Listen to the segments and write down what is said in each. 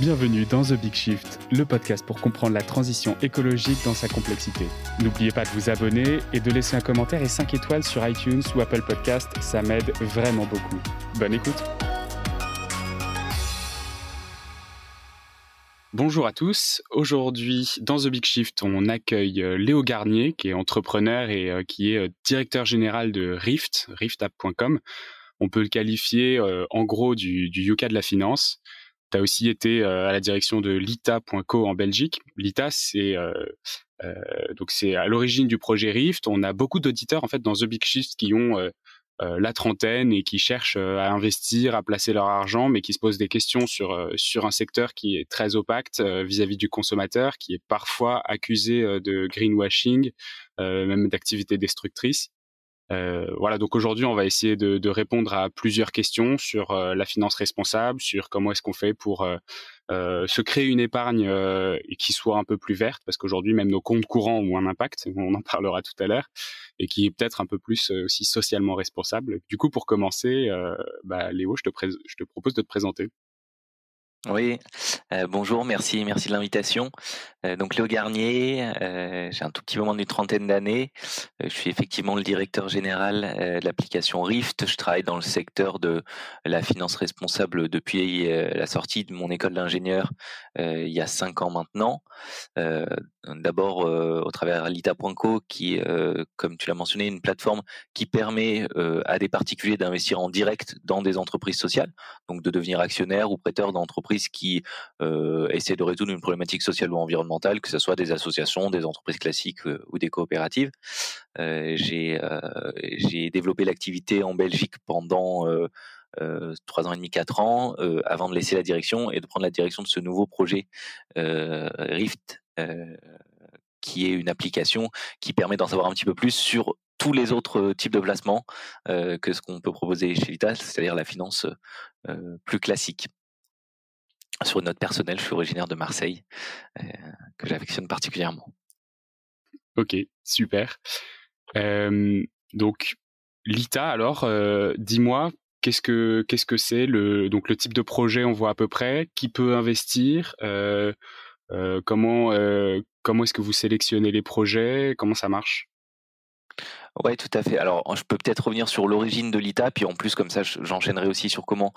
Bienvenue dans The Big Shift, le podcast pour comprendre la transition écologique dans sa complexité. N'oubliez pas de vous abonner et de laisser un commentaire et 5 étoiles sur iTunes ou Apple Podcast, ça m'aide vraiment beaucoup. Bonne écoute Bonjour à tous. Aujourd'hui, dans The Big Shift, on accueille euh, Léo Garnier, qui est entrepreneur et euh, qui est euh, directeur général de Rift, riftapp.com. On peut le qualifier en gros du, du Yuka de la finance. Tu as aussi été euh, à la direction de Lita.co en Belgique. Lita, c'est euh, euh, c'est à l'origine du projet Rift. On a beaucoup d'auditeurs en fait dans The Big Shift qui ont la trentaine et qui cherchent à investir, à placer leur argent, mais qui se posent des questions sur sur un secteur qui est très opaque vis-à-vis du consommateur, qui est parfois accusé de greenwashing, même d'activités destructrices. Euh, voilà, donc aujourd'hui, on va essayer de, de, répondre à plusieurs questions sur euh, la finance responsable, sur comment est-ce qu'on fait pour euh, euh se créer une épargne qui soit un peu plus verte, parce qu'aujourd'hui, même nos comptes courants ont un impact, on en parlera tout à l'heure, et qui est peut-être un peu plus aussi socialement responsable. Du coup, pour commencer, bah, Léo, je te, je te propose de te présenter. Oui, euh, bonjour, merci, merci de l'invitation. Euh, donc Léo Garnier, euh, j'ai un tout petit moment d'une trentaine d'années. je suis effectivement le directeur général de l'application Rift. Je travaille dans le secteur de la finance responsable depuis la sortie de mon école d'ingénieur il y a cinq ans maintenant. D'abord au travers Lita.co, qui, comme tu l'as mentionné, est une plateforme qui permet à des particuliers d'investir en direct dans des entreprises sociales, donc de devenir actionnaire ou prêteur d'entreprises qui euh, essaient de résoudre une problématique sociale ou environnementale, que ce soit des associations, des entreprises classiques euh, ou des coopératives. Euh, j'ai j'ai développé l'activité en Belgique pendant trois ans et demi, quatre ans, avant de laisser la direction et de prendre la direction de ce nouveau projet Rift, qui est une application qui permet d'en savoir un petit peu plus sur tous les autres types de placements que ce qu'on peut proposer chez Vital, c'est-à-dire la finance plus classique sur une note personnelle, je suis originaire de Marseille, euh, que j'affectionne particulièrement. Ok, super. Euh, donc, Lita, alors, euh, dis-moi, qu'est-ce que c'est le donc le type de projet on voit à peu près, qui peut investir, comment comment est-ce que vous sélectionnez les projets, comment ça marche? Ouais, tout à fait. Alors, je peux peut-être revenir sur l'origine de l'ITA, puis en plus, comme ça, j'enchaînerai aussi sur comment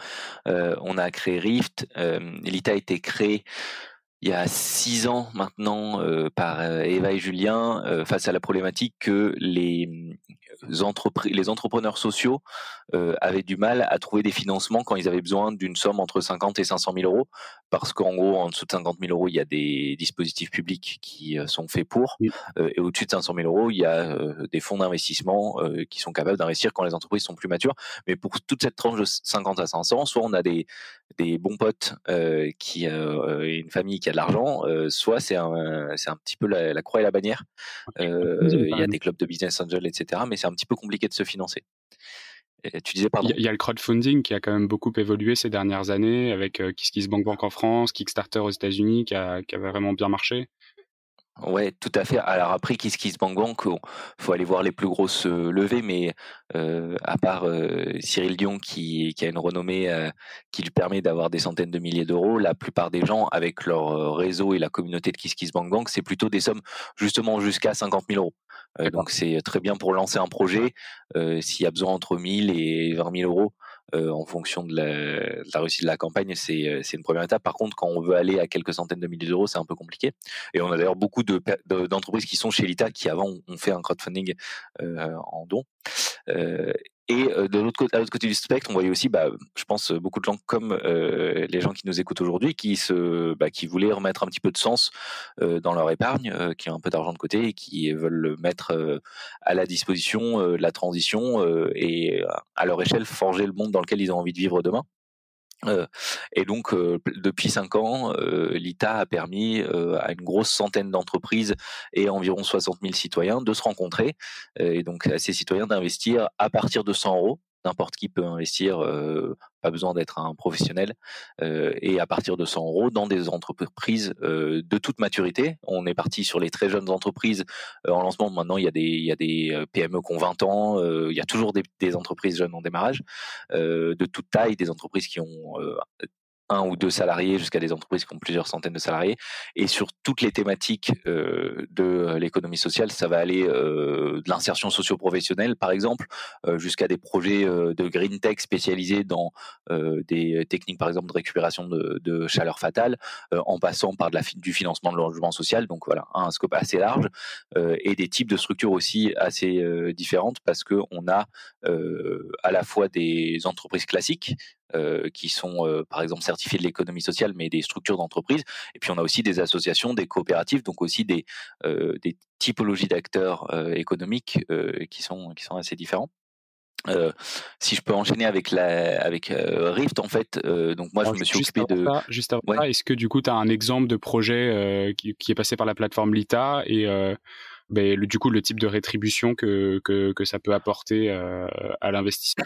euh, on a créé Rift. Euh, L'ITA a été créé il y a six ans maintenant euh, par Eva et Julien face à la problématique que les les entrepreneurs sociaux avaient du mal à trouver des financements quand ils avaient besoin d'une somme entre 50 et 500 000 euros parce qu'en gros, en dessous de 50 000 euros, il y a des dispositifs publics qui euh, sont faits pour, euh, et au-dessus de 500 000 euros, il y a euh, des fonds d'investissement qui sont capables d'investir quand les entreprises sont plus matures. Mais pour toute cette tranche de 50 à 500, soit on a des, des bons potes qui une famille qui a de l'argent, soit c'est un, un petit peu la, croix et la bannière. il y a des clubs de business angel, etc. Mais c'est un petit peu compliqué de se financer tu disais pardon. Il y, a le crowdfunding qui a quand même beaucoup évolué ces dernières années avec euh, KissKissBankBank en France, Kickstarter aux États-Unis qui a, qui a vraiment bien marché. Ouais, tout à fait. Alors après, KissKissBankBank, il faut aller voir les plus grosses euh, levées, mais euh, à part euh, Cyril Dion qui, qui a une renommée euh, qui lui permet d'avoir des centaines de milliers d'euros, la plupart des gens avec leur réseau et la communauté de KissKissBankBank, c'est plutôt des sommes justement jusqu'à 50 000 euros. donc c'est très bien pour lancer un projet. S'il y a besoin entre 1000 et 20 000 euros, euh, en fonction de la, de la, réussite de la campagne, c'est euh, une première étape. Par contre, quand on veut aller à quelques centaines de milliers d'euros, c'est un peu compliqué. Et on a d'ailleurs beaucoup d'entreprises de, qui sont chez l'ITA qui avant ont fait un crowdfunding euh, en don. Euh, et euh, de l'autre côté, à l'autre côté du spectre, on voyait aussi, bah, je pense, beaucoup de gens comme euh, les gens qui nous écoutent aujourd'hui, qui se, bah, qui voulaient remettre un petit peu de sens euh, dans leur épargne, euh, qui ont un peu d'argent de côté et qui veulent mettre euh, à la disposition la transition et à leur échelle forger le monde dans lequel ils ont envie de vivre demain. Euh, et donc, euh, depuis cinq ans, euh, l'ITA a permis à une grosse centaine d'entreprises et environ 60 000 citoyens de se rencontrer et donc à ces citoyens d'investir à partir de 100 euros n'importe qui peut investir, pas besoin d'être un professionnel, et à partir de 100 euros dans des entreprises de toute maturité. On est parti sur les très jeunes entreprises en lancement. Maintenant, il y a des, y a des PME qui ont 20 ans. il y a toujours des entreprises jeunes en démarrage de toute taille, des entreprises qui ont un ou deux salariés jusqu'à des entreprises qui ont plusieurs centaines de salariés. Et sur toutes les thématiques de l'économie sociale, ça va aller de l'insertion socio-professionnelle, par exemple, jusqu'à des projets de green tech spécialisés dans des techniques, par exemple, de récupération de, chaleur fatale, en passant par de la, du financement de logement social. Donc voilà, un scope assez large et des types de structures aussi assez différentes parce qu'on a à la fois des entreprises classiques euh, qui sont euh, par exemple certifiés de l'économie sociale, mais des structures d'entreprise. Et puis on a aussi des associations, des coopératives, donc aussi des, euh, des typologies d'acteurs économiques qui, sont, qui sont assez différents. si je peux enchaîner avec la avec Rift en fait donc moi je me suis occupé de juste avant est-ce que du coup tu as un exemple de projet qui, qui, est passé par la plateforme Lita et ben, le, du coup le type de rétribution que, que, que ça peut apporter à l'investissement?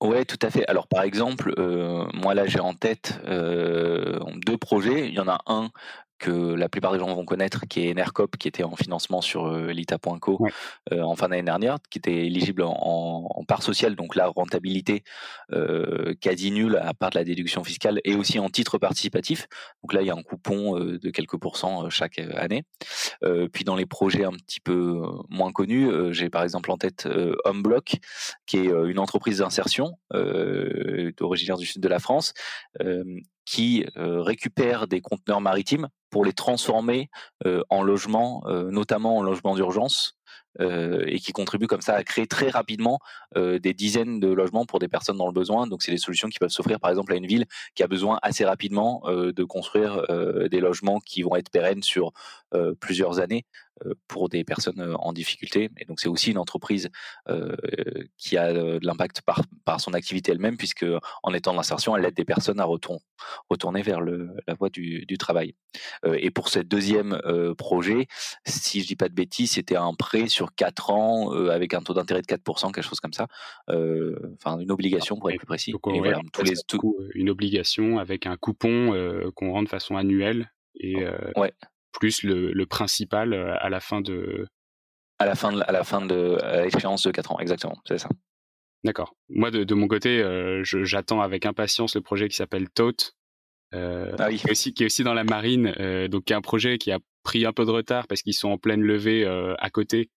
Ouais, tout à fait. Alors, par exemple, euh, moi là, j'ai en tête euh, deux projets. Il y en a un que la plupart des gens vont connaître, qui est Enercop, qui était en financement sur euh, l'ITA.co euh, en fin d'année dernière, qui était éligible en, en, part sociale, donc la rentabilité euh, quasi nulle à part de la déduction fiscale, et aussi en titre participatif. Donc là, il y a un coupon euh, de quelques pourcents chaque année. puis dans les projets un petit peu moins connus, j'ai par exemple en tête Homeblock, qui est une entreprise d'insertion originaire du sud de la France, qui récupère des conteneurs maritimes pour les transformer en logements, notamment en logements d'urgence, et qui contribue comme ça à créer très rapidement des dizaines de logements pour des personnes dans le besoin. Donc c'est des solutions qui peuvent s'offrir par exemple à une ville qui a besoin assez rapidement de construire des logements qui vont être pérennes sur plusieurs années. Euh, pour des personnes euh, en difficulté. Et donc c'est aussi une entreprise euh, qui a de l'impact par, par son activité elle-même, puisque en étant l'insertion, elle aide des personnes à retourner vers le, la voie du, du travail. et pour ce deuxième projet, si je dis pas de bêtises, c'était un prêt sur 4 ans avec un taux d'intérêt de 4%, quelque chose comme ça. Enfin, une obligation pour être plus précis. et voilà, tous les, une obligation avec un coupon qu'on rend de façon annuelle. Et, ouais plus le, le, principal euh, à la fin de à la fin de à la fin de l'échéance de 4 ans exactement c'est ça. D'accord. Moi de, de, mon côté euh, j'attends avec impatience le projet qui s'appelle Tote euh, ah oui. qui, est aussi, qui est aussi dans la marine euh, donc qui est un projet qui a pris un peu de retard parce qu'ils sont en pleine levée à côté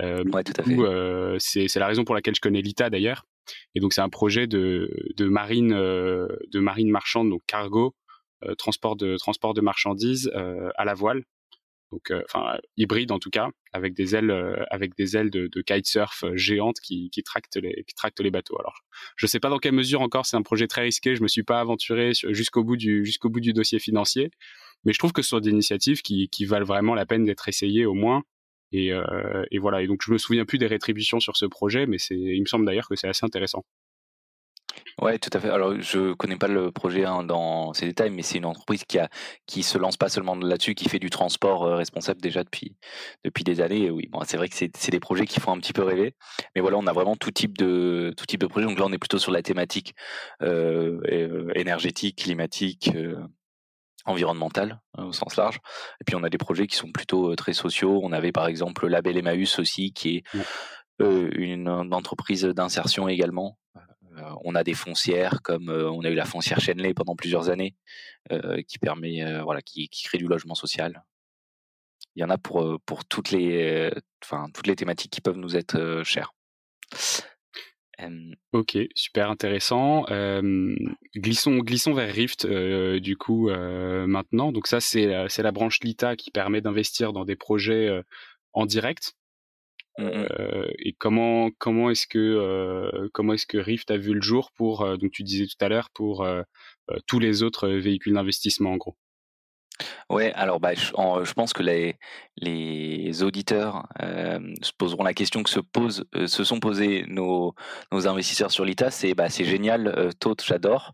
ouais, c'est la raison pour laquelle je connais l'ITA d'ailleurs. Et donc c'est un projet de, de marine de marine marchande donc cargo transport de transport de marchandises euh, à la voile. Donc euh, enfin hybride en tout cas avec des ailes avec des ailes de, kitesurf géantes qui, qui tractent les tractent les bateaux. Alors je sais pas dans quelle mesure encore c'est un projet très risqué je me suis pas aventuré jusqu'au bout du jusqu'au bout du dossier financier mais je trouve que ce sont des initiatives qui, qui valent vraiment la peine d'être essayées au moins. Et, euh, et voilà. Et donc je me souviens plus des rétributions sur ce projet mais c'est il me semble d'ailleurs que c'est assez intéressant Ouais, tout à fait. Alors, je connais pas le projet hein, dans ses détails, mais c'est une entreprise qui a qui se lance pas seulement là-dessus, qui fait du transport euh, responsable déjà depuis depuis des années. oui, bon, c'est vrai que c'est des projets qui font un petit peu rêver, mais voilà, on a vraiment tout type de tout type de projet. Donc là, on est plutôt sur la thématique euh, euh énergétique, climatique. Euh, environnementale hein, au sens large et puis on a des projets qui sont plutôt très sociaux on avait par exemple Label Emmaüs aussi qui est une, une entreprise d'insertion également on a des foncières comme euh, on a eu la foncière Chenley pendant plusieurs années, euh, qui permet, voilà, qui, crée du logement social. Il y en a pour toutes les, thématiques qui peuvent nous être chères. Ok, super intéressant. glissons, vers Rift du coup maintenant. Donc ça c'est la branche Lita qui permet d'investir dans des projets en direct? Mmh euh, et comment comment est-ce que euh, comment est-ce que Rift a vu le jour pour euh, donc tu disais tout à l'heure pour tous les autres véhicules d'investissement en gros? Ouais, alors bah, je, je, pense que les, les auditeurs euh, se poseront la question que se, pose, euh, se sont posés nos, nos investisseurs sur l'ITA, c'est bah, c'est génial, euh, j'adore.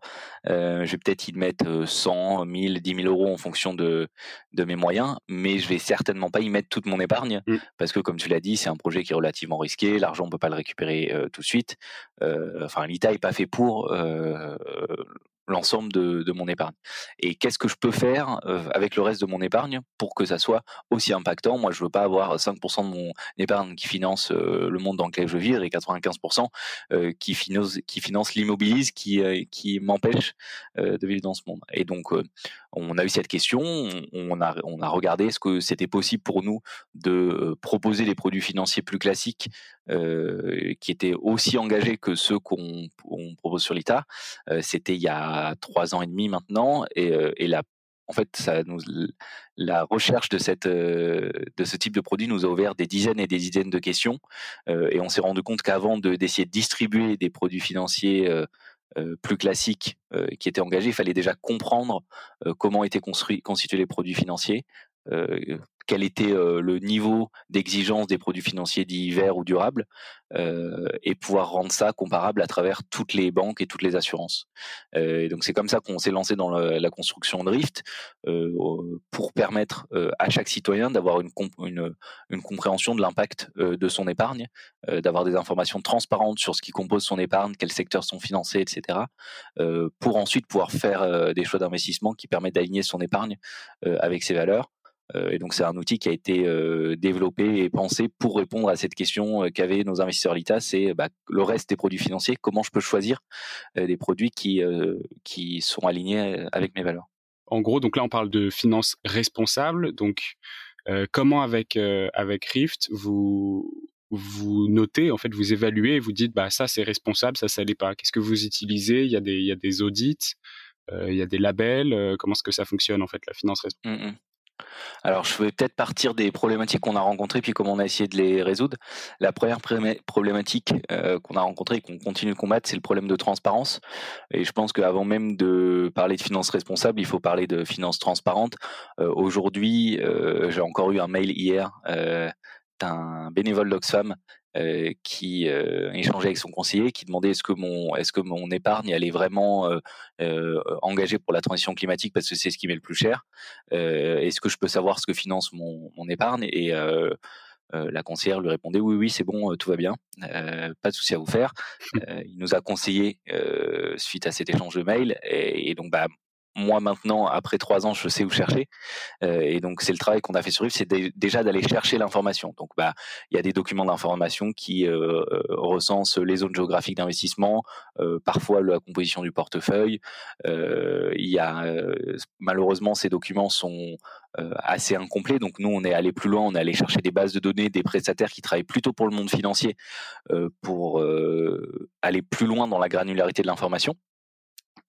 Euh, je vais peut-être y mettre 100, 1000, 10 000 euros en fonction de, de mes moyens, mais je vais certainement pas y mettre toute mon épargne, mmh. parce que comme tu l'as dit, c'est un projet qui est relativement risqué, l'argent on peut pas le récupérer tout de suite. Enfin, l'ITA est pas fait pour l'ensemble de, mon épargne. Et qu'est-ce que je peux faire avec le reste de mon épargne pour que ça soit aussi impactant? Moi, je veux pas avoir 5% de mon épargne qui finance le monde dans lequel je vis et 95% qui finance, qui finance l'immobilisme, qui, qui m'empêche de vivre dans ce monde. Et donc, on a eu cette question, on a, on a regardé ce que c'était possible pour nous de proposer des produits financiers plus classiques qui étaient aussi engagés que ceux qu'on propose sur l'ITA. C'était il y a trois ans et demi maintenant, et, la en fait, la recherche de, cette, de ce type de produit nous a ouvert des dizaines et des dizaines de questions. et on s'est rendu compte qu'avant d'essayer de, distribuer des produits financiers plus classiques qui étaient engagés, il fallait déjà comprendre comment étaient construits, constitués les produits financiers, quel était le niveau d'exigence des produits financiers dits verts ou durables, et pouvoir rendre ça comparable à travers toutes les banques et toutes les assurances. donc c'est comme ça qu'on s'est lancé dans la, construction de Rift pour permettre à chaque citoyen d'avoir une, compréhension de l'impact de son épargne, d'avoir des informations transparentes sur ce qui compose son épargne, quels secteurs sont financés, etc. pour ensuite pouvoir faire des choix d'investissement qui permettent d'aligner son épargne avec ses valeurs et donc c'est un outil qui a été euh, développé et pensé pour répondre à cette question euh, qu'avaient nos investisseurs l'ITA, c'est bah, le reste des produits financiers, comment je peux choisir des produits qui, qui sont alignés avec mes valeurs? En gros, donc là on parle de finances responsables. Donc comment avec avec Rift vous vous notez en fait vous évaluez et vous dites bah ça c'est responsable ça ça l'est pas qu'est-ce que vous utilisez? Il y a des il y a des audits il y a des labels comment est-ce que ça fonctionne en fait la finance responsable mmh, mmh. Alors, je vais peut-être partir des problématiques qu'on a rencontrées, puis comment on a essayé de les résoudre. La première problématique euh, qu'on a rencontrée et qu'on continue de combattre, c'est le problème de transparence. Et je pense qu'avant même de parler de finances responsables, il faut parler de finances transparentes. Euh, aujourd'hui, euh, j'ai encore eu un mail hier d'un bénévole d'Oxfam euh, qui euh, échangeait avec son conseiller, qui demandait est-ce que mon est-ce que mon épargne est vraiment euh, engagée pour la transition climatique parce que c'est ce qui met le plus cher. est-ce que je peux savoir ce que finance mon, mon épargne? Et la conseillère lui répondait oui oui c'est bon tout va bien pas de souci à vous faire il nous a conseillé suite à cet échange de mail et, et donc bah moi maintenant, après trois ans, je sais où chercher. Euh, et donc c'est le travail qu'on a fait sur Rift, c'est déjà d'aller chercher l'information. Donc bah il y a des documents d'information qui euh, euh, recensent les zones géographiques d'investissement, parfois la composition du portefeuille. il y a malheureusement ces documents sont assez incomplets. Donc nous on est allé plus loin, on est allé chercher des bases de données des prestataires qui travaillent plutôt pour le monde financier pour aller plus loin dans la granularité de l'information.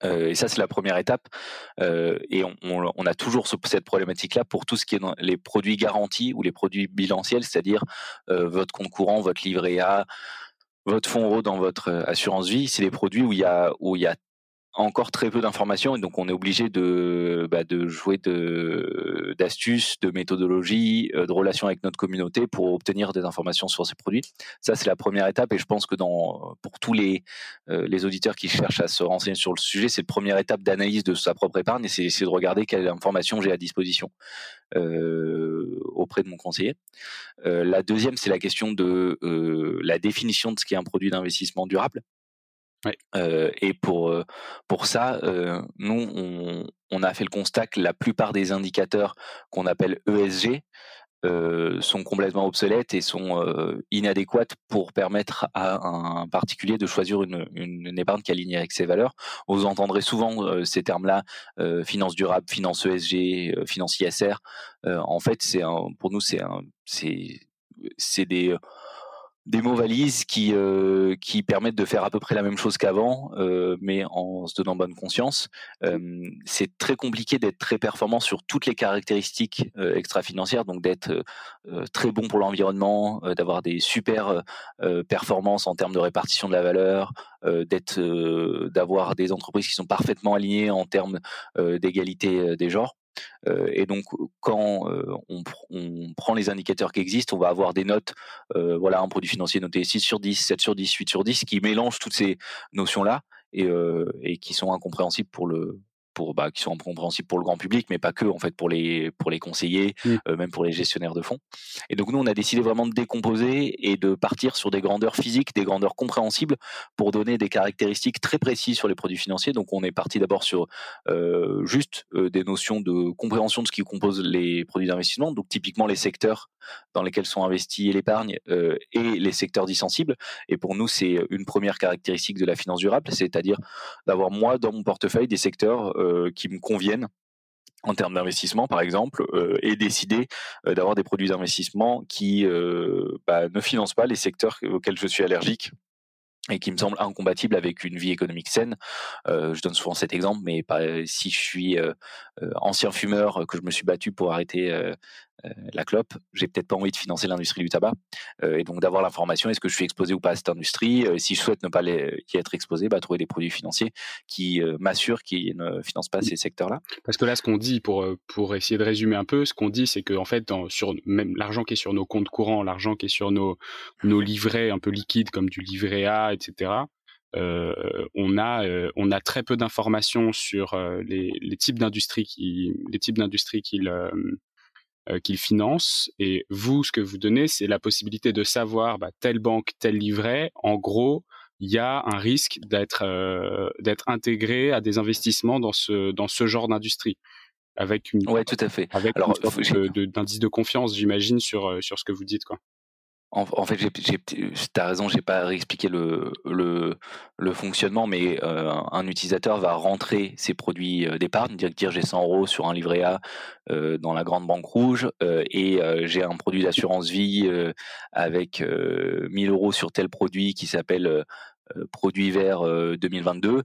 Euh, et ça, c'est la première étape. Euh, et on, a toujours cette problématique-là pour tout ce qui est dans les produits garantis ou les produits bilanciels, c'est-à-dire euh, votre compte courant, votre livret A, votre fonds euro dans votre assurance vie. C'est des produits où il y a, où il y a encore très peu d'informations et donc on est obligé de, bah, jouer d'astuces, de méthodologies, euh, de relations avec notre communauté pour obtenir des informations sur ces produits. Ça, c'est la première étape et je pense que pour tous les, euh, les auditeurs qui cherchent à se renseigner sur le sujet, c'est la première étape d'analyse de sa propre épargne et c'est, c'est de regarder quelle information j'ai à disposition euh, auprès de mon conseiller. la deuxième, c'est la question de la définition de ce qu'est un produit d'investissement durable. Et pour pour ça, nous on, a fait le constat que la plupart des indicateurs qu'on appelle ESG sont complètement obsolètes et sont inadéquates pour permettre à un particulier de choisir une, épargne qui est alignée avec ses valeurs. Vous entendrez souvent ces termes-là finance durable, finance ESG, finance ISR. en fait, c'est pour nous c'est c'est des des mots valises qui euh, qui permettent de faire à peu près la même chose qu'avant, euh, mais en se donnant bonne conscience. Euh, c'est très compliqué d'être très performant sur toutes les caractéristiques extra-financières, donc d'être très bon pour l'environnement, d'avoir des super performances en termes de répartition de la valeur, d'avoir des entreprises qui sont parfaitement alignées en termes d'égalité des genres. Et donc, quand on, prend les indicateurs qui existent, on va avoir des notes, voilà, un produit financier noté 6 sur 10, 7 sur 10, 8 sur 10, qui mélangent toutes ces notions-là et qui sont incompréhensibles pour le, pour bah, qui sont compréhensibles pour le grand public, mais pas que en fait pour les pour les conseillers, mmh. même pour les gestionnaires de fonds. Et donc nous on a décidé vraiment de décomposer et de partir sur des grandeurs physiques, des grandeurs compréhensibles pour donner des caractéristiques très précises sur les produits financiers. Donc on est parti d'abord sur juste des notions de compréhension de ce qui compose les produits d'investissement, donc typiquement les secteurs dans lesquels sont investis l'épargne et les secteurs dissensibles. Et pour nous c'est une première caractéristique de la finance durable, c'est-à-dire d'avoir moi dans mon portefeuille des secteurs euh, qui me conviennent en termes d'investissement, par exemple, euh, et décider euh, d'avoir des produits d'investissement qui bah, ne financent pas les secteurs auxquels je suis allergique et qui me semblent incompatibles avec une vie économique saine. je donne souvent cet exemple, mais si je suis ancien fumeur, que je me suis battu pour arrêter euh, la clope, j'ai peut-être pas envie de financer l'industrie du tabac. Euh, et donc d'avoir l'information, est-ce que je suis exposé ou pas à cette industrie euh, Si je souhaite ne pas y être exposé, bah, trouver des produits financiers qui m'assurent qu'ils ne financent pas ces secteurs-là. Parce que là, ce qu'on dit, pour, pour essayer de résumer un peu, ce qu'on dit, c'est qu'en fait, dans, sur même l'argent qui est sur nos comptes courants, l'argent qui est sur nos, nos livrets un peu liquides comme du livret A, etc., on a on a très peu d'informations sur les, les, types d'industries qui les types d'industries qu'ils euh, qu'il finance. Et vous, ce que vous donnez, c'est la possibilité de savoir bah, telle banque, tel livret. En gros, il y a un risque d'être euh, d'être intégré à des investissements dans ce dans ce genre d'industrie avec une ouais tout à fait avec Alors, d'indice de, de confiance j'imagine sur euh, sur ce que vous dites quoi en, fait, tu as raison, j'ai pas réexpliqué le, le, le fonctionnement, mais euh, un utilisateur va rentrer ses produits euh, d'épargne, dire, dire j'ai 100 euros sur un livret A euh, dans la grande banque rouge et j'ai un produit d'assurance vie avec 1000 euros sur tel produit qui s'appelle euh, produit vers 2022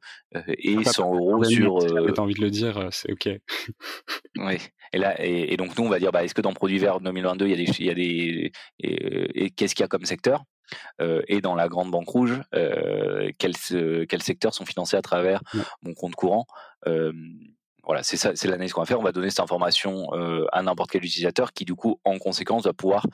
et 100 euros sur. Euh, T'as envie de le dire, c'est ok. oui. Et là, et, donc nous, on va dire, bah, est-ce que dans produit vert 2022, il y a des, il y a des, et, qu'est-ce qu'il y a comme secteur et dans la grande banque rouge, quels, quels secteurs sont financés à travers mon compte courant voilà, c'est ça, c'est l'analyse qu'on va faire. On va donner cette information euh, à n'importe quel utilisateur qui, du coup, en conséquence, va pouvoir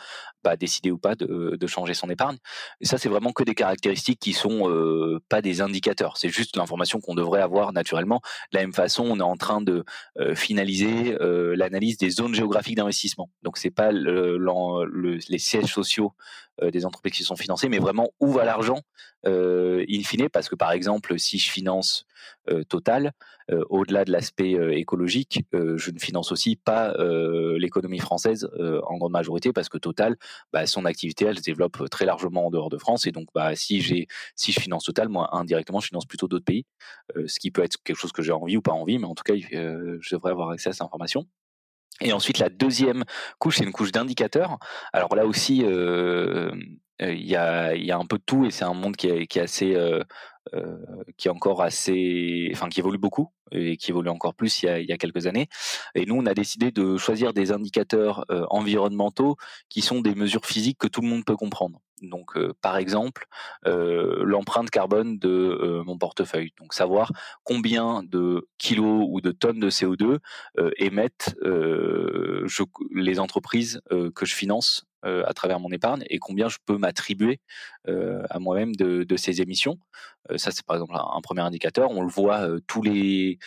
bah, décider ou pas de, de, changer son épargne. Et ça, c'est vraiment que des caractéristiques qui sont euh, pas des indicateurs. C'est juste l'information qu'on devrait avoir naturellement. De la même façon, on est en train de euh, finaliser euh, l'analyse des zones géographiques d'investissement. Donc, c'est pas le, le, les sièges sociaux euh, des entreprises qui sont financées, mais vraiment où va l'argent euh, in fine, parce que par exemple, si je finance euh, Total, au-delà de l'aspect écologique, je ne finance aussi pas l'économie française en grande majorité, parce que Total, bah, son activité, elle se développe très largement en dehors de France, et donc bah, si si je finance Total, moi indirectement, je finance plutôt d'autres pays, ce qui peut être quelque chose que j'ai envie ou pas envie, mais en tout cas, je devrais avoir accès à cette information. Et ensuite, la deuxième couche, c'est une couche d'indicateurs. Alors là aussi, euh, euh, il y, a, un peu de tout et c'est un monde qui est, assez, euh, qui est encore assez, enfin qui évolue beaucoup et qui évolue encore plus il y a quelques années. Et nous, on a décidé de choisir des indicateurs environnementaux qui sont des mesures physiques que tout le monde peut comprendre. Donc, par exemple, l'empreinte carbone de mon portefeuille. Donc, savoir combien de kilos ou de tonnes de CO2 émettent les entreprises que je finance à travers mon épargne et combien je peux m'attribuer à moi-même de, ces émissions. ça, c'est par exemple un, premier indicateur. On le voit tous les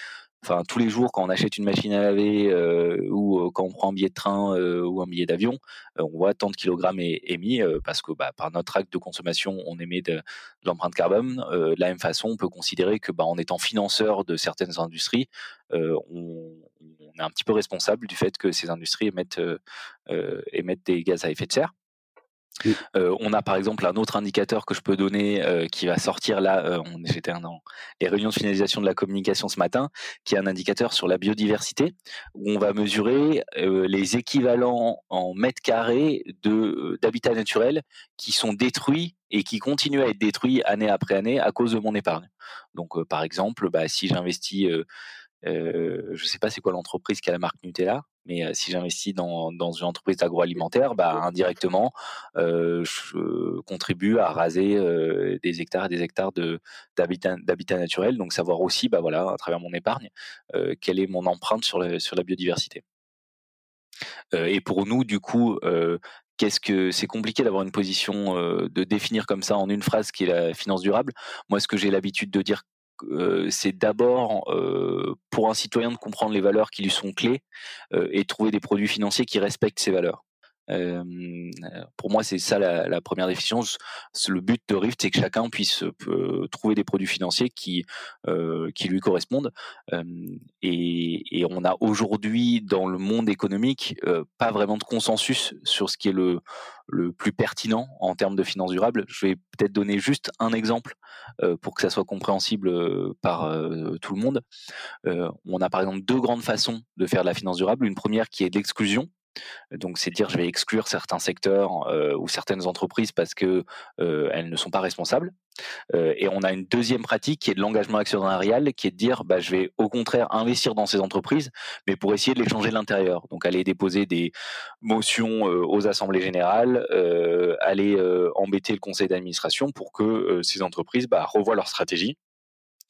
enfin tous les jours quand on achète une machine à laver euh, ou euh, quand on prend un billet de train euh, ou un billet d'avion, on voit tant de kilogrammes émis parce que bah, par notre acte de consommation, on émet de, l'empreinte carbone. de la même façon, on peut considérer que bah, en étant financeur de certaines industries, on, est un petit peu responsable du fait que ces industries émettent, émettent des gaz à effet de serre. Euh, on a par exemple un autre indicateur que je peux donner euh, qui va sortir là, euh, dans les réunions de finalisation de la communication ce matin, qui est un indicateur sur la biodiversité, où on va mesurer les équivalents en mètres carrés d'habitats naturels qui sont détruits et qui continuent à être détruits année après année à cause de mon épargne. Donc par exemple, bah, si j'investis je ne sais pas c'est quoi l'entreprise qui a la marque Nutella, mais si j'investis dans, dans, une entreprise agroalimentaire, bah, indirectement, je contribue à raser des hectares et des hectares d'habitat naturel. Donc savoir aussi, bah, voilà, à travers mon épargne, quelle est mon empreinte sur, sur la biodiversité. et pour nous, du coup, qu'est-ce que c'est compliqué d'avoir une position de définir comme ça en une phrase qui est la finance durable. Moi, ce que j'ai l'habitude de dire c'est d'abord pour un citoyen de comprendre les valeurs qui lui sont clés et trouver des produits financiers qui respectent ces valeurs pour moi, c'est ça la, première définition. Le but de Rift, c'est que chacun puisse trouver des produits financiers qui qui lui correspondent. Et, on a aujourd'hui dans le monde économique pas vraiment de consensus sur ce qui est le plus pertinent en termes de finances durables. Je vais peut-être donner juste un exemple pour que ça soit compréhensible par tout le monde. on a par exemple deux grandes façons de faire de la finance durable. Une première qui est l'exclusion, donc, c'est dire je vais exclure certains secteurs ou certaines entreprises parce que elles ne sont pas responsables. et on a une deuxième pratique qui est de l'engagement actionnarial, qui est de dire bah, je vais au contraire investir dans ces entreprises, mais pour essayer de les changer de l'intérieur. Donc, aller déposer des motions aux assemblées générales, aller embêter le conseil d'administration pour que ces entreprises bah, revoient leur stratégie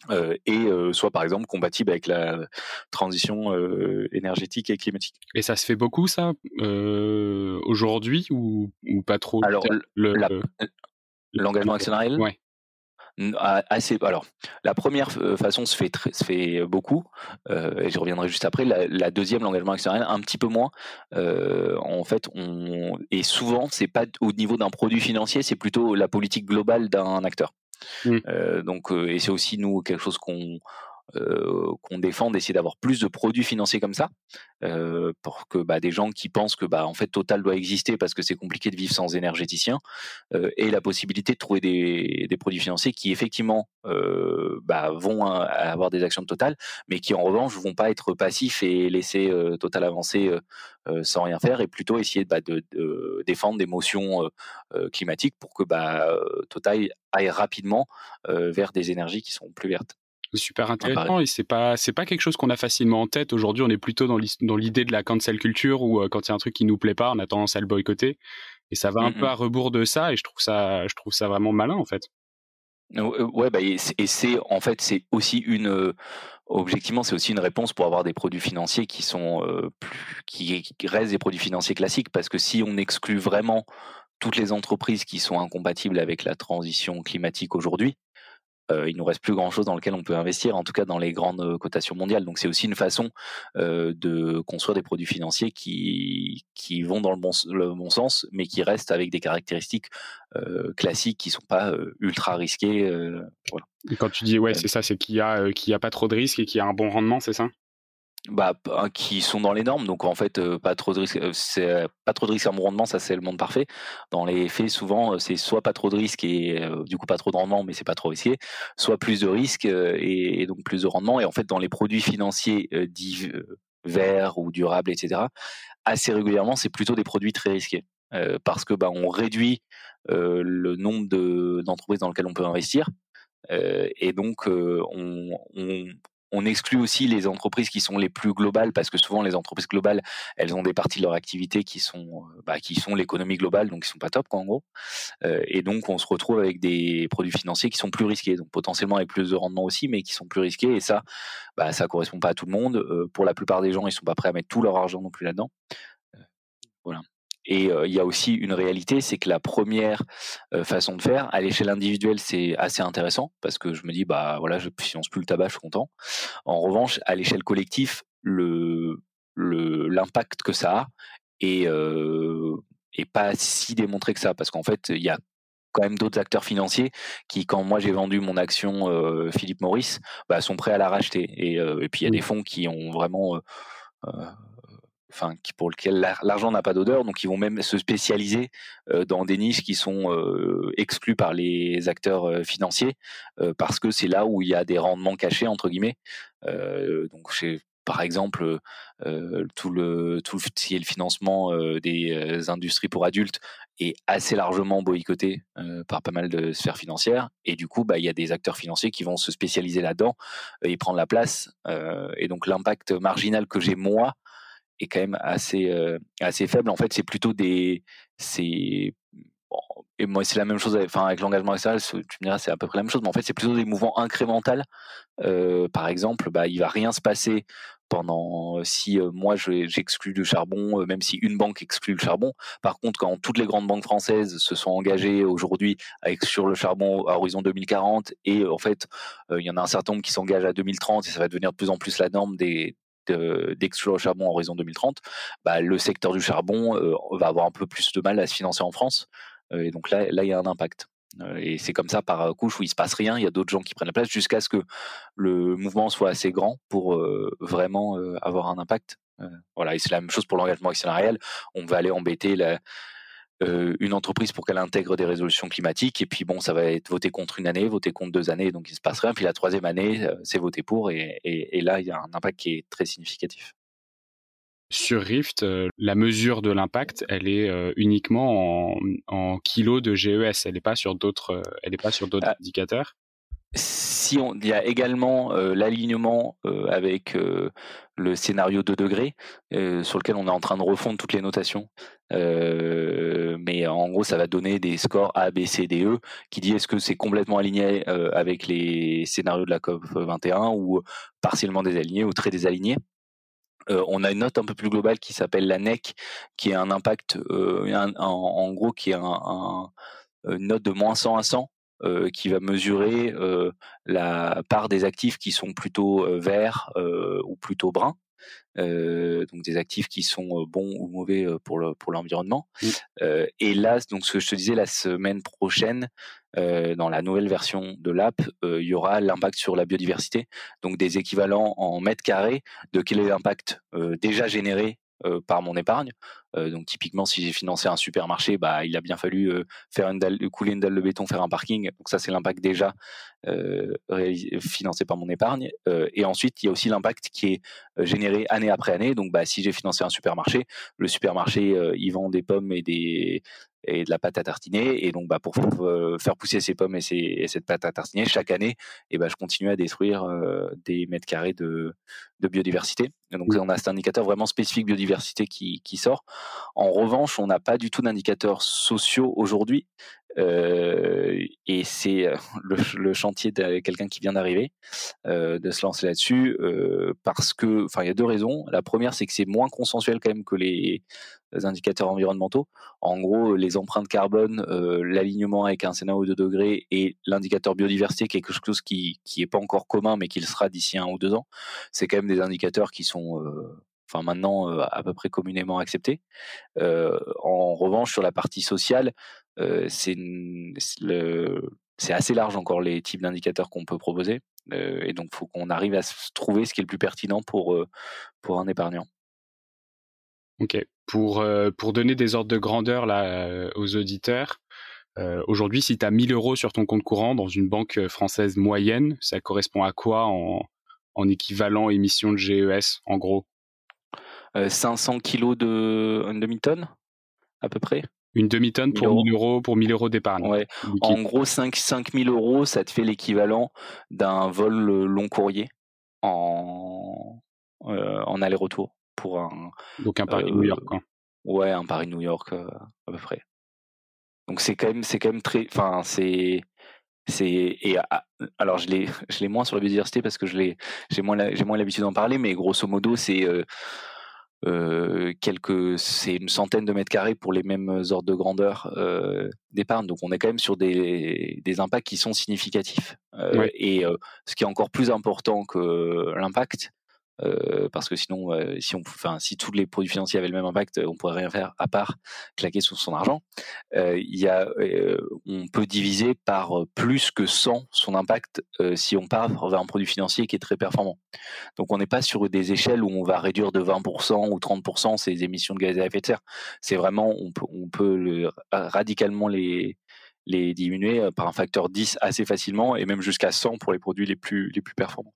euh, et euh, soit par exemple compatible avec la transition euh, énergétique et climatique. Et ça se fait beaucoup ça aujourd'hui ou, ou, pas trop? Alors l'engagement actionnarial? ouais. Assez. Alors, la première façon se fait se fait beaucoup, et je reviendrai juste après. La, deuxième, l'engagement actionnarial, un petit peu moins. en fait, on et souvent, c'est pas au niveau d'un produit financier, c'est plutôt la politique globale d'un acteur. Mmh. Euh, donc, euh, et c'est aussi nous quelque chose qu'on qu'on défend d'essayer d'avoir plus de produits financiers comme ça euh, pour que bah, des gens qui pensent que bah, en fait Total doit exister parce que c'est compliqué de vivre sans énergéticien euh, aient la possibilité de trouver des, produits financiers qui effectivement euh, bah, vont avoir des actions de Total mais qui en revanche vont pas être passifs et laisser Total avancer sans rien faire et plutôt essayer de, défendre des motions climatiques pour que Total aille rapidement vers des énergies qui sont plus vertes super intéressant et c'est pas c'est pas quelque chose qu'on a facilement en tête. Aujourd'hui on est plutôt dans l'idée de la cancel culture où euh, quand il y a un truc qui nous plaît pas on a tendance à le boycotter et ça va un mmh peu à rebours de ça et je trouve ça je trouve ça vraiment malin en fait. Euh, ouais bah et c'est en fait c'est aussi une euh, objectivement c'est aussi une réponse pour avoir des produits financiers qui sont plus qui, qui restent des produits financiers classiques parce que si on exclut vraiment toutes les entreprises qui sont incompatibles avec la transition climatique aujourd'hui, euh, il nous reste plus grand chose dans lequel on peut investir, en tout cas dans les grandes euh, cotations mondiales. Donc c'est aussi une façon euh, de construire des produits financiers qui qui vont dans le bon, le bon sens, mais qui restent avec des caractéristiques euh, classiques qui sont pas ultra risquées. voilà. Et quand tu dis ouais, c'est ça, c'est qu'il y a qu'il y a pas trop de risques et qu'il y a un bon rendement, c'est ça? Bah, qui sont dans les normes. Donc en fait, pas trop de risques. Pas trop de mon rendement, ça c'est le monde parfait. Dans les faits, souvent, c'est soit pas trop de risques et du coup pas trop de rendement, mais c'est pas trop risqué, soit plus de risques et, donc plus de rendement. Et en fait, dans les produits financiers dits verts ou durables, etc., assez régulièrement, c'est plutôt des produits très risqués. parce que bah, on réduit le nombre d'entreprises dans lesquelles on peut investir. et donc, on, on, on exclut aussi les entreprises qui sont les plus globales parce que souvent les entreprises globales, elles ont des parties de leur activité qui sont euh, bah, qui sont l'économie globale, donc qui sont pas top en gros. Euh, et donc on se retrouve avec des produits financiers qui sont plus risqués, donc potentiellement avec plus de rendement aussi, mais qui sont plus risqués. Et ça, bah, ça correspond pas à tout le monde. Euh, pour la plupart des gens, ils sont pas prêts à mettre tout leur argent non plus là-dedans. voilà. Et il y a aussi une réalité, c'est que la première façon de faire, à l'échelle individuelle, c'est assez intéressant parce que je me dis, bah voilà, je finance plus le tabac, je suis content. En revanche, à l'échelle collective, le l'impact que ça a est, est pas si démontré que ça parce qu'en fait, il y a quand même d'autres acteurs financiers qui, quand moi j'ai vendu mon action Philippe Maurice, bah, sont prêts à la racheter. Et, et puis il y a des fonds qui ont vraiment enfin pour lequel l'argent n'a pas d'odeur, donc ils vont même se spécialiser euh, dans des niches qui sont euh, exclues par les acteurs euh, financiers parce que c'est là où il y a des rendements cachés entre guillemets. donc par exemple, tout le tout le, le financement des industries pour adultes est assez largement boycotté par pas mal de sphères financières et du coup bah il y a des acteurs financiers qui vont se spécialiser là-dedans et prendre la place et donc l'impact marginal que j'ai moi est quand même assez assez faible. En fait, c'est plutôt des c'est et moi c'est la même chose enfin avec l'engagement extérieur tu me diras c'est à peu près la même chose mais en fait c'est plutôt des mouvements incrémentaux par exemple bah il va rien se passer pendant si moi j'exclus le charbon, même si une banque exclut le charbon. Par contre, quand toutes les grandes banques françaises se sont engagées aujourd'hui exclure le charbon à horizon 2040 et en fait il y en a un certain nombre qui s'engagent à 2030 et ça va devenir de plus en plus la norme des d'exclure le charbon à horizon 2030, bah, le secteur du charbon va avoir un peu plus de mal à se financer en France. et donc là, là, il y a un impact. Euh, et c'est comme ça par couche où il se passe rien. Il y a d'autres gens qui prennent la place jusqu'à ce que le mouvement soit assez grand pour euh, vraiment euh, avoir un impact. voilà, et c'est la même chose pour l'engagement actionnarial. On va aller embêter la, une entreprise pour qu'elle intègre des résolutions climatiques. Et puis bon, ça va être voté contre une année, voté contre deux années, donc il se passe rien. Puis la troisième année, c'est voté pour, et, et, là, il y a un impact qui est très significatif. Sur Rift, euh, la mesure de l'impact, elle est euh, uniquement en, kilos de GES. Elle n'est pas sur d'autres, euh, elle n'est pas sur d'autres ah. indicateurs? Il y a également l'alignement avec le scénario 2 degrés, sur lequel on est en train de refondre toutes les notations. mais en gros, ça va donner des scores A, B, C, D, E, qui dit est-ce que c'est complètement aligné avec les scénarios de la COP 21 ou partiellement désaligné ou très désaligné. Euh, on a une note un peu plus globale qui s'appelle la NEC, qui est un impact, euh, en, gros, qui est un, une note de moins 100 à 100, euh, qui va mesurer la part des actifs qui sont plutôt verts ou plutôt bruns. donc des actifs qui sont bons ou mauvais pour le, pour l'environnement. et là, donc ce que je te disais, la semaine prochaine, dans la nouvelle version de l'app, il y aura l'impact sur la biodiversité, donc des équivalents en mètres carrés de quel est l'impact déjà généré par mon épargne. donc typiquement, si j'ai financé un supermarché, bah il a bien fallu faire une dalle, couler une dalle de béton, faire un parking. Donc ça, c'est l'impact déjà financé par mon épargne. et ensuite, il y a aussi l'impact qui est généré année après année. Donc bah si j'ai financé un supermarché, le supermarché il vend des pommes et des et de la pâte à tartiner. Et donc, bah, pour faire pousser ces pommes et, cette pâte à tartiner, chaque année, et eh bah, je continue à détruire des mètres carrés de, de biodiversité. donc, on a cet indicateur vraiment spécifique biodiversité qui, qui sort. En revanche, on n'a pas du tout d'indicateurs sociaux aujourd'hui. Et c'est le, chantier de quelqu'un qui vient d'arriver de se lancer là-dessus parce que, enfin, il y a deux raisons. La première, c'est que c'est moins consensuel quand même que les, indicateurs environnementaux. En gros, les empreintes carbone, l'alignement avec un scénario de degrés et l'indicateur biodiversité, quelque chose qui qui est pas encore commun, mais qui le sera d'ici un ou deux ans. C'est quand même des indicateurs qui sont enfin maintenant à peu près communément acceptés. en revanche, sur la partie sociale, c'est c'est assez large encore les types d'indicateurs qu'on peut proposer. et donc, il faut qu'on arrive à trouver ce qui est le plus pertinent pour, pour un épargnant. Ok. Pour, pour donner des ordres de grandeur là, aux auditeurs, aujourd'hui, si tu as 1000 euros sur ton compte courant dans une banque française moyenne, ça correspond à quoi en, en équivalent émission de GES, en gros? 500 kilos de une demi-tonne, à peu près? Une demi-tonne pour 1000 euros, pour 1000 euros d'épargne. Ouais. En gros, 5, 5000 euros, ça te fait l'équivalent d'un vol long courrier en, en aller-retour pour un. Donc un Paris-New York, quoi. Ouais, un Paris-New York, à peu près. Donc c'est quand même, c'est quand même très, enfin c'est, c'est et alors je l'ai, je l'ai moins sur la biodiversité parce que je l'ai, j'ai moins, j'ai moins l'habitude d'en parler, mais grosso modo c'est euh, quelques, c'est une centaine de mètres carrés pour les mêmes ordres de grandeur euh, d'épargne. Donc on est quand même sur des, des impacts qui sont significatifs. Euh, et ce qui est encore plus important que l'impact, euh, parce que sinon, euh, si tous les produits financiers avaient le même impact, on pourrait rien faire à part claquer sur son argent. Euh, y a, on peut diviser par plus que 100 son impact si on part vers un produit financier qui est très performant. Donc, on n'est pas sur des échelles où on va réduire de 20% ou 30% ses émissions de gaz à effet de serre. C'est vraiment, on peut, radicalement les diminuer par un facteur 10 assez facilement et même jusqu'à 100 pour les produits les plus performants.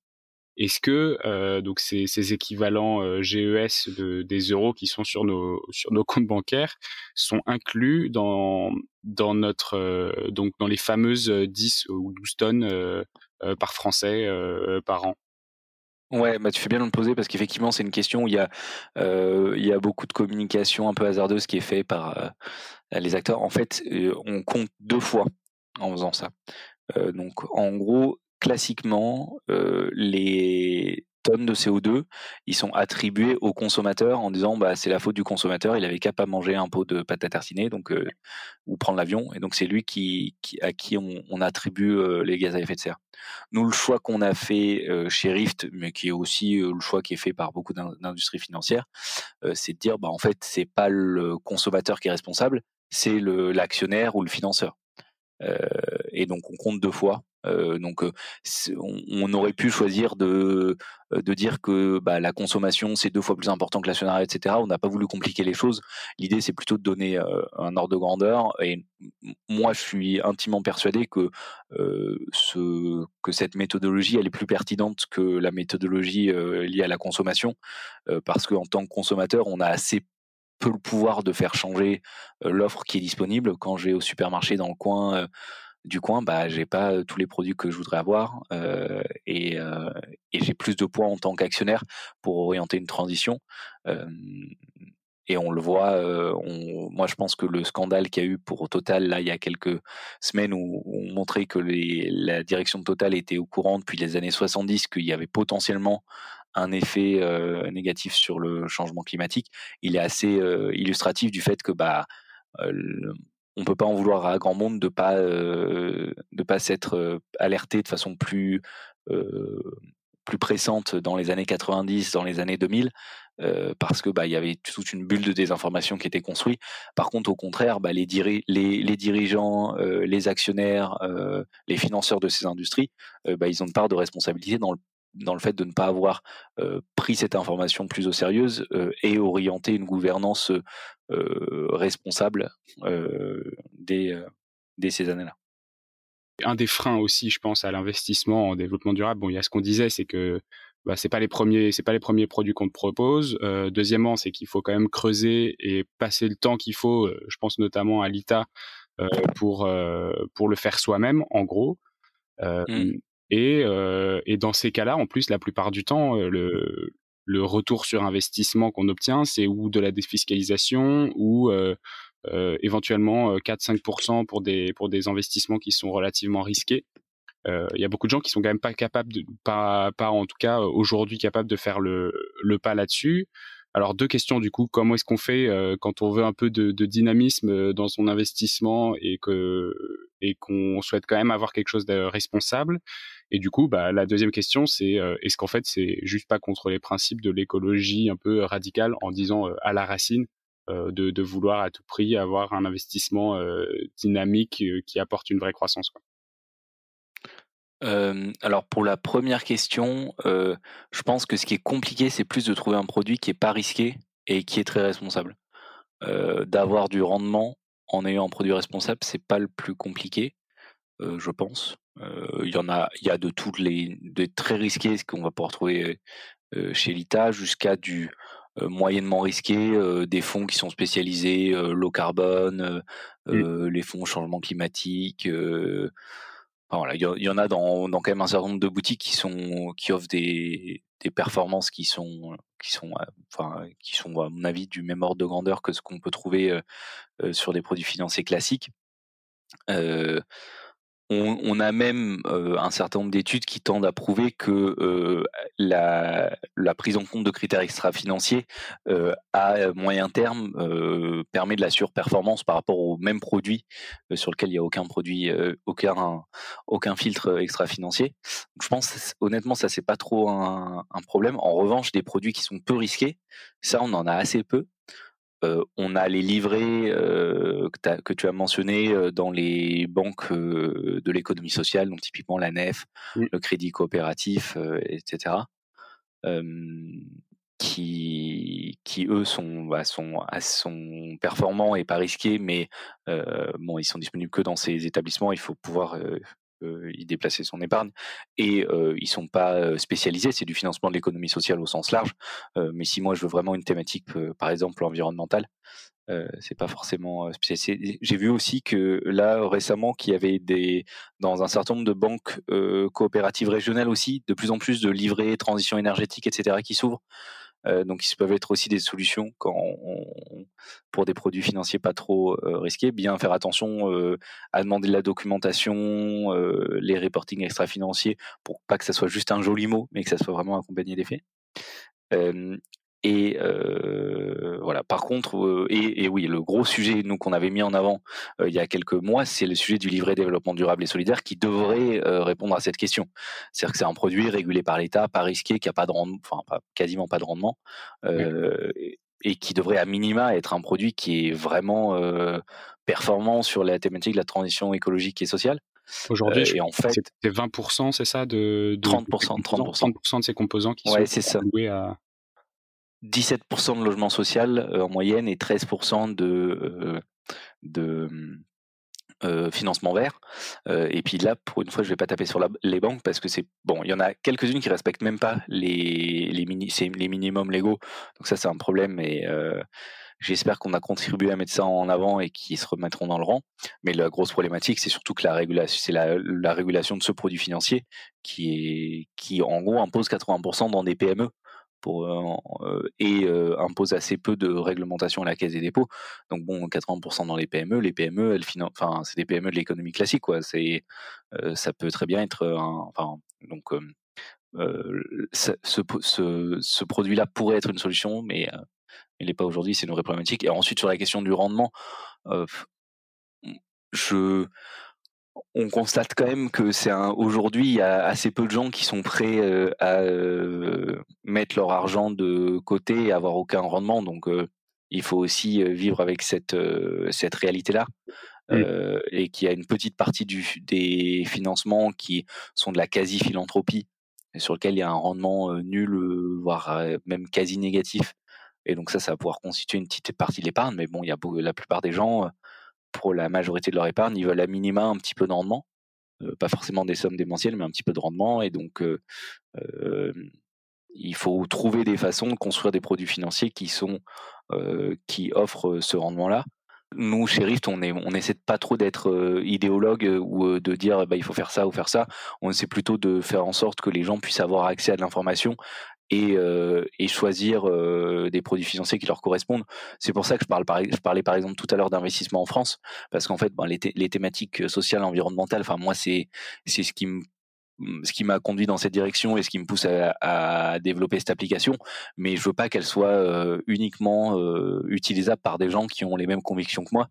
Est-ce que euh, donc ces, équivalents euh, GES de, des euros qui sont sur nos sur nos comptes bancaires sont inclus dans dans notre euh, donc dans les fameuses 10 ou 12 tonnes par français par an? Ouais, bah tu fais bien de me poser parce qu'effectivement c'est une question où il y a il y a beaucoup de communication un peu hasardeuse qui est fait par les acteurs. En fait, on compte deux fois en faisant ça. donc en gros, classiquement, euh, les tonnes de CO2, ils sont attribués aux consommateurs en disant bah c'est la faute du consommateur, il avait qu'à pas manger un pot de pâte à tartiner donc euh, ou prendre l'avion et donc c'est lui qui, à qui on, attribue euh, les gaz à effet de serre. Nous le choix qu'on a fait chez Rift mais qui est aussi le choix qui est fait par beaucoup d'industries financières, c'est de dire bah en fait c'est pas le consommateur qui est responsable, c'est l'actionnaire ou le financeur. et donc on compte deux fois donc, on, aurait pu choisir de, dire que bah, la consommation c'est deux fois plus important que l'actionnariat, etc. On n'a pas voulu compliquer les choses. L'idée c'est plutôt de donner un ordre de grandeur. Et moi, je suis intimement persuadé que que cette méthodologie elle est plus pertinente que la méthodologie liée à la consommation, parce qu'en tant que consommateur, on a assez peu le pouvoir de faire changer l'offre qui est disponible. Quand je vais au supermarché dans le coin du coin, bah, j'ai pas tous les produits que je voudrais avoir et, j'ai plus de poids en tant qu'actionnaire pour orienter une transition. et on le voit, moi je pense que le scandale qu'il y a eu pour Total là il y a quelques semaines où, on montrait que la direction de Total était au courant depuis les années 70 qu'il y avait potentiellement un effet négatif sur le changement climatique, il est assez illustratif du fait que bah on peut pas en vouloir à grand monde de pas euh, pas s'être euh, alerté de façon plus euh, plus pressante dans les années 90, dans les années 2000, parce que bah il y avait toute une bulle de désinformation qui était construite. Par contre, au contraire, bah, les, les, dirigeants, les actionnaires, les financeurs de ces industries, bah, ils ont une part de responsabilité dans le dans le fait de ne pas avoir pris cette information plus au sérieux et orienter une gouvernance responsable dès, dès ces années-là. Un des freins aussi, je pense, à l'investissement en développement durable, bon, il y a ce qu'on disait, c'est que bah, c'est pas les premiers, c'est pas les premiers produits qu'on te propose. deuxièmement, c'est qu'il faut quand même creuser et passer le temps qu'il faut. je pense notamment à l'ITA pour pour le faire soi-même, en gros. Mmh. Et, euh, et dans ces cas-là, en plus, la plupart du temps, euh, le, le retour sur investissement qu'on obtient, c'est ou de la défiscalisation ou euh, euh éventuellement 4-5% pour des, pour des investissements qui sont relativement risqués. Il y a beaucoup de gens qui sont quand même pas capables, de, pas, pas en tout cas aujourd'hui capables de faire le, le pas là-dessus. Alors deux questions du coup, comment est-ce qu'on fait quand on veut un peu de, dynamisme dans son investissement et que et qu'on souhaite quand même avoir quelque chose de responsable? Et du coup, bah, la deuxième question, c'est euh, est-ce qu'en fait, c'est juste pas contre les principes de l'écologie un peu radicale en disant euh, à la racine euh, de, de, vouloir à tout prix avoir un investissement dynamique qui apporte une vraie croissance quoi? Alors pour la première question, je pense que ce qui est compliqué, c'est plus de trouver un produit qui est pas risqué et qui est très responsable. D'avoir du rendement en ayant un produit responsable, c'est pas le plus compliqué, je pense. Euh, il y en a, il y a de toutes les, des très risqués, ce qu'on va pouvoir trouver euh, chez l'ITA, jusqu'à du euh, moyennement risqué, des fonds qui sont spécialisés low carbone, mmh. les fonds changement climatique. Voilà, il y, en a dans, quand même un certain nombre de boutiques qui offrent des, performances qui sont enfin qui sont à mon avis du même ordre de grandeur que ce qu'on peut trouver sur des produits financiers classiques. Euh, on, a même un certain nombre d'études qui tendent à prouver que la, prise en compte de critères extra-financiers à moyen terme permet de la surperformance par rapport au même produit sur lequel il n'y a aucun produit, aucun, aucun filtre extra-financier. Je pense honnêtement ça c'est pas trop un, un problème. En revanche, des produits qui sont peu risqués, ça on en a assez peu on a les livrets que, tu as mentionnés dans les banques de l'économie sociale, donc typiquement la NEF, le crédit coopératif, etc. qui, qui eux sont, bah, sont, sont performants et pas risqués, mais bon, ils sont disponibles que dans ces établissements. Il faut pouvoir y déplacer son épargne et euh, ils sont pas spécialisés c'est du financement de l'économie sociale au sens large mais si moi je veux vraiment une thématique par exemple environnementale c'est pas forcément spécialisé j'ai vu aussi que là récemment qu'il y avait des dans un certain nombre de banques coopératives régionales aussi de plus en plus de livrets transition énergétique etc qui s'ouvrent donc ils peuvent être aussi des solutions pour des produits financiers pas trop risqués, bien faire attention à demander de la documentation, les reporting extra-financiers, pour pas que ça soit juste un joli mot, mais que ça soit vraiment accompagné d'effets. Et voilà. Par contre, et, oui, le gros sujet nous qu'on avait mis en avant il y a quelques mois, c'est le sujet du livret développement durable et solidaire qui devrait répondre à cette question. C'est-à-dire que c'est un produit régulé par l'État, pas risqué, qui a pas de rendement, enfin pas, quasiment pas de rendement, et qui devrait à minima être un produit qui est vraiment performant sur la thématique de la transition écologique et sociale. Aujourd'hui, euh, en fait, c'est 20%, c'est ça de, 30%, 30%, 30%, de ces composants qui sont alloués à 17% de logement social euh, en moyenne et 13% de, euh, euh, financement vert. et puis là, pour une fois, je vais pas taper sur les banques parce que c'est bon. Il y en a quelques-unes qui respectent même pas les les, mini, les minimums légaux. Donc ça, c'est un problème. Et j'espère qu'on a contribué à mettre ça en avant et qu'ils se remettront dans le rang. Mais la grosse problématique, c'est surtout que la régulation, c'est la, la, régulation de ce produit financier qui en gros impose 80% dans des PME euh, euh, et euh, impose assez peu de réglementation à la Caisse des dépôts. Donc bon, 80% dans les PME, les PME, elles enfin c'est des PME de l'économie classique quoi. C'est ça peut très bien être, enfin donc ce, ce, ce produit-là pourrait être une solution, mais il n'est pas aujourd'hui. C'est une vraie problématique. Et ensuite sur la question du rendement, je on constate quand même que c'est un aujourd'hui il y a assez peu de gens qui sont prêts euh, à euh, mettre leur argent de côté et avoir aucun rendement. Donc euh, il faut aussi vivre avec cette cette réalité là et qu'il y a une petite partie du, des financements qui sont de la quasi philanthropie sur lequel il y a un rendement nul voire même quasi négatif. Et donc ça ça va pouvoir constituer une petite partie de l'épargne mais bon il y a la plupart des gens pour la majorité de leur épargne, ils veulent à minima un petit peu de rendement, euh, pas forcément des sommes démentielles, mais un petit peu de rendement. Et donc, euh, euh, il faut trouver des façons de construire des produits financiers qui sont qui offrent ce rendement-là. Nous, chez Rift, on est, on essaie pas trop d'être idéologue ou de dire bah, il faut faire ça ou faire ça. On essaie plutôt de faire en sorte que les gens puissent avoir accès à de l'information et, euh, et choisir euh, des produits financiers qui leur correspondent. C'est pour ça que je, parle par, je parlais par exemple tout à l'heure d'investissement en France, parce qu'en fait, ben, les, thématiques sociales, environnementales, enfin moi c'est c'est ce qui me ce qui m'a conduit dans cette direction et ce qui me pousse à, à développer cette application, mais je veux pas qu'elle soit euh, uniquement euh, utilisable par des gens qui ont les mêmes convictions que moi.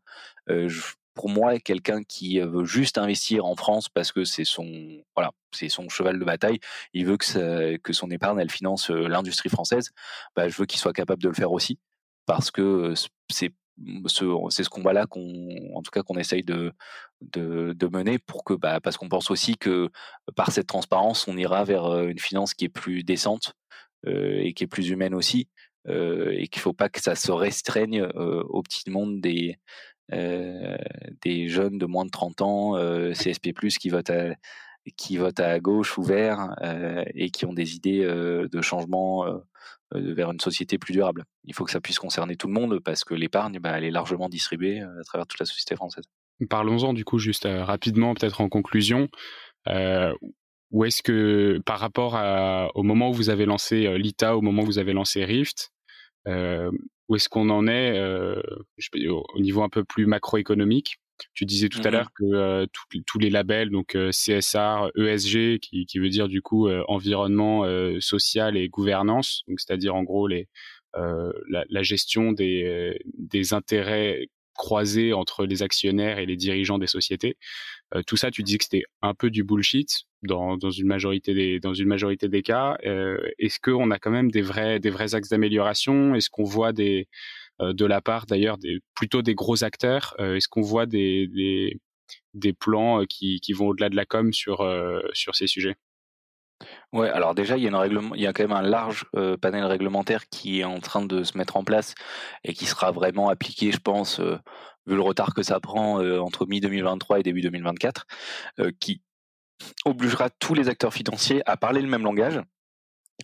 Euh, je, pour moi, quelqu'un qui veut juste investir en France parce que c'est son, voilà, c'est son cheval de bataille, il veut que, son épargne, finance euh, l'industrie française, bah, je veux qu'il soit capable de le faire aussi parce que euh, c'est ce, combat-là qu'on, tout cas, qu'on essaye de, mener pour que, bah, parce qu'on pense aussi que par cette transparence, on ira vers euh, une finance qui est plus décente euh, et qui est plus humaine aussi, euh, et qu'il faut pas que ça se restreigne euh, au petit monde des, euh, des jeunes de moins de 30 ans, euh, CSP+, qui votent à, qui votent à gauche ou vert euh, et qui ont des idées de changement vers une société plus durable. Il faut que ça puisse concerner tout le monde parce que l'épargne, bah, elle est largement distribuée à travers toute la société française. Parlons-en du coup juste rapidement, peut-être en conclusion. Euh, où est-ce que, par rapport au moment où vous avez lancé l'ITA, au moment où vous avez lancé Rift, euh, où est-ce qu'on en est euh, au niveau un peu plus macroéconomique. Tu disais tout à mmh l'heure que euh, tous les labels, donc euh, CSR, ESG, qui, qui, veut dire du coup euh, environnement, social et gouvernance, donc c'est-à-dire en gros les la, la, gestion des, des intérêts croisés entre les actionnaires et les dirigeants des sociétés. Euh, tout ça, tu dis que c'était un peu du bullshit dans, une majorité des dans une majorité des cas. Euh, Est-ce qu'on a quand même des vrais des vrais axes d'amélioration? Est-ce qu'on voit des euh, de la part d'ailleurs plutôt des gros acteurs Est-ce qu'on voit des, des des plans qui, qui vont au-delà de la com sur sur ces sujets? Ouais, alors déjà, il y a, une règlement, il y a quand même un large euh, panel réglementaire qui est en train de se mettre en place et qui sera vraiment appliqué, je pense, euh, vu le retard que ça prend euh, entre mi-2023 et début 2024, qui obligera tous les acteurs financiers à parler le même langage.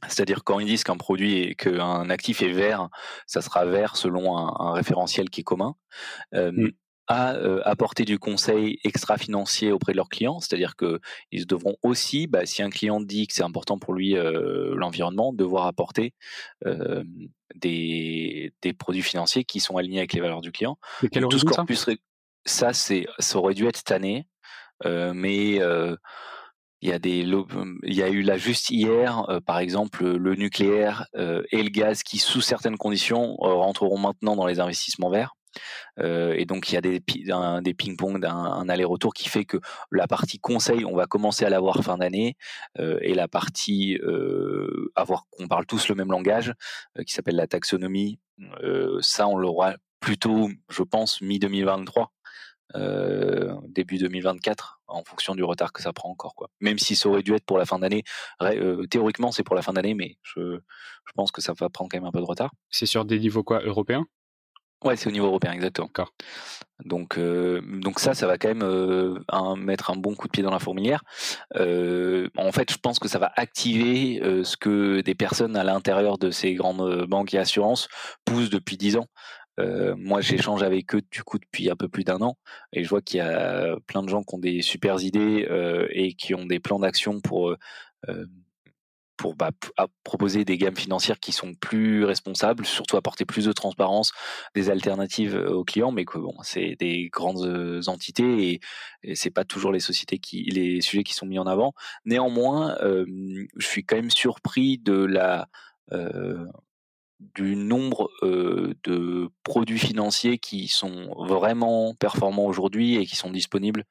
C'est-à-dire quand ils disent qu'un produit et qu'un actif est vert, ça sera vert selon un, référentiel qui est commun. Mmh. À apporter du conseil extra-financier auprès de leurs clients, c'est-à-dire qu'ils devront aussi, bah, si un client dit que c'est important pour lui l'environnement, devoir apporter des, des, produits financiers qui sont alignés avec les valeurs du client. quel tout ce ça, ça, c'est, ça aurait dû être cette année, mais il y a des il y a eu là juste hier par exemple le nucléaire et le gaz qui sous certaines conditions rentreront maintenant dans les investissements verts et donc il y a des, ping-pong, un, aller-retour qui fait que la partie conseil, on va commencer à l'avoir fin d'année, et la partie avoir qu'on parle tous le même langage, qui s'appelle la taxonomie, ça on l'aura plutôt, je pense, mi 2023. début 2024 en fonction du retard que ça prend encore quoi. Même si ça aurait dû être pour la fin d'année, théoriquement c'est pour la fin d'année, mais je, je pense que ça va prendre quand même un peu de retard. C'est sur des niveaux quoi européens? Ouais, c'est au niveau européen, exactement. Donc, euh, donc ça, ça va quand même euh, mettre un bon coup de pied dans la fourmilière. Euh, en fait, je pense que ça va activer ce que des personnes à l'intérieur de ces grandes banques et assurances poussent depuis dix ans. moi, j'échange avec eux du coup depuis un peu plus d'un an, et je vois qu'il y a plein de gens qui ont des super idées et qui ont des plans d'action pour pour bah, proposer des gammes financières qui sont plus responsables, surtout apporter plus de transparence, des alternatives aux clients, mais que bon, c'est des grandes entités et, et c'est pas toujours les sociétés les sujets qui sont mis en avant. Néanmoins, je suis quand même surpris de la du nombre de produits financiers qui sont vraiment performants aujourd'hui et qui sont disponibles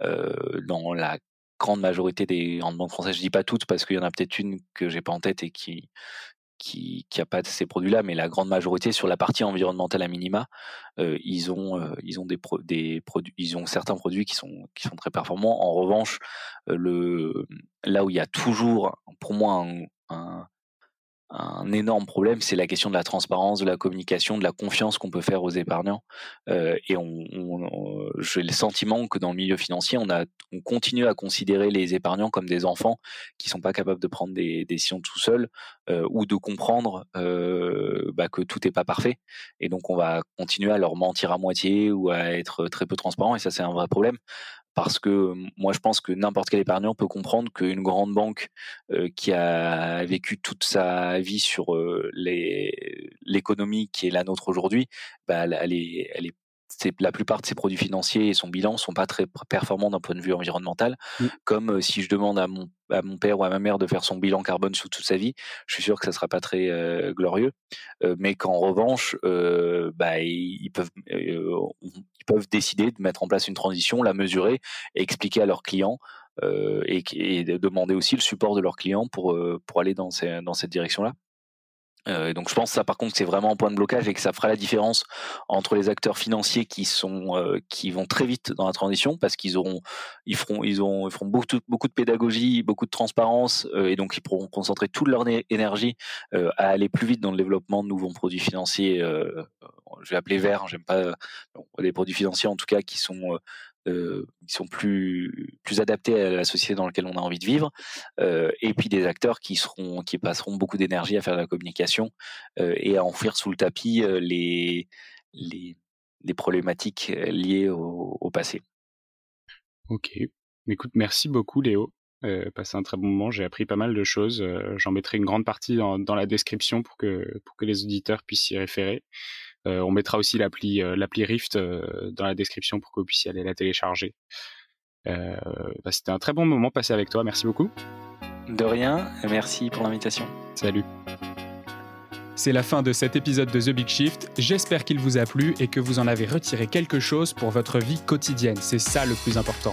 dans la grande majorité des grandes banques françaises, je dis pas toutes parce qu'il y en a peut-être une que j'ai pas en tête et qui qui qui a pas ces produits-là, mais la grande majorité sur la partie environnementale à minima, ils ont certains produits qui sont très performants. En revanche, euh, là où il y a toujours pour moi un énorme problème, c'est la question de la transparence, de la communication, de la confiance qu'on peut faire aux épargnants. Euh, et on, j'ai le sentiment que dans le milieu financier, on, a, on continue à considérer les épargnants comme des enfants qui sont pas capables de prendre des, décisions tout seuls euh, ou de comprendre euh, bah, que tout n'est pas parfait. Et donc, on va continuer à leur mentir à moitié ou à être très peu transparent. Et ça, c'est un vrai problème parce que moi je pense que n'importe quel épargnant peut comprendre qu'une grande banque qui a vécu toute sa vie sur l'économie qui est la nôtre aujourd'hui, bah, elle, est, elle est la plupart de ses produits financiers et son bilan sont pas très performants d'un point de vue environnemental. Mmh. Comme euh, si je demande à mon, à mon père ou à ma mère de faire son bilan carbone sous toute sa vie, je suis sûr que ça sera pas très euh, glorieux. Euh, mais qu'en revanche, bah, ils, peuvent, ils peuvent décider de mettre en place une transition, la mesurer et expliquer à leurs clients et, et, demander aussi le support de leurs clients pour, pour aller dans, ces, dans cette direction-là. Euh, donc je pense que ça par contre c'est vraiment un point de blocage et que ça fera la différence entre les acteurs financiers qui sont euh, qui vont très vite dans la transition parce qu'ils auront ils feront ils ont ils feront beaucoup beaucoup de pédagogie beaucoup de transparence euh, et donc ils pourront concentrer toute leur énergie à aller plus vite dans le développement de nouveaux produits financiers je vais appeler verts j'aime pas des produits financiers en tout cas qui sont euh, qui sont plus plus adaptés à la société dans laquelle on a envie de vivre, euh, et puis des acteurs qui seront qui passeront beaucoup d'énergie à faire de la communication euh, et à enfuir sous le tapis les les les problématiques liées au, passé. Ok. Écoute, merci beaucoup Léo. Euh, passé un très bon moment, j'ai appris pas mal de choses. J'en mettrai une grande partie dans, dans, la description pour que pour que les auditeurs puissent s'y référer. Euh, on mettra aussi l'appli euh, l'appli Rift euh, dans la description pour que vous puissiez aller la télécharger. Bah, c'était un très bon moment passé avec toi. Merci beaucoup. De rien. Merci pour l'invitation. Salut. C'est la fin de cet épisode de The Big Shift. J'espère qu'il vous a plu et que vous en avez retiré quelque chose pour votre vie quotidienne. C'est ça le plus important.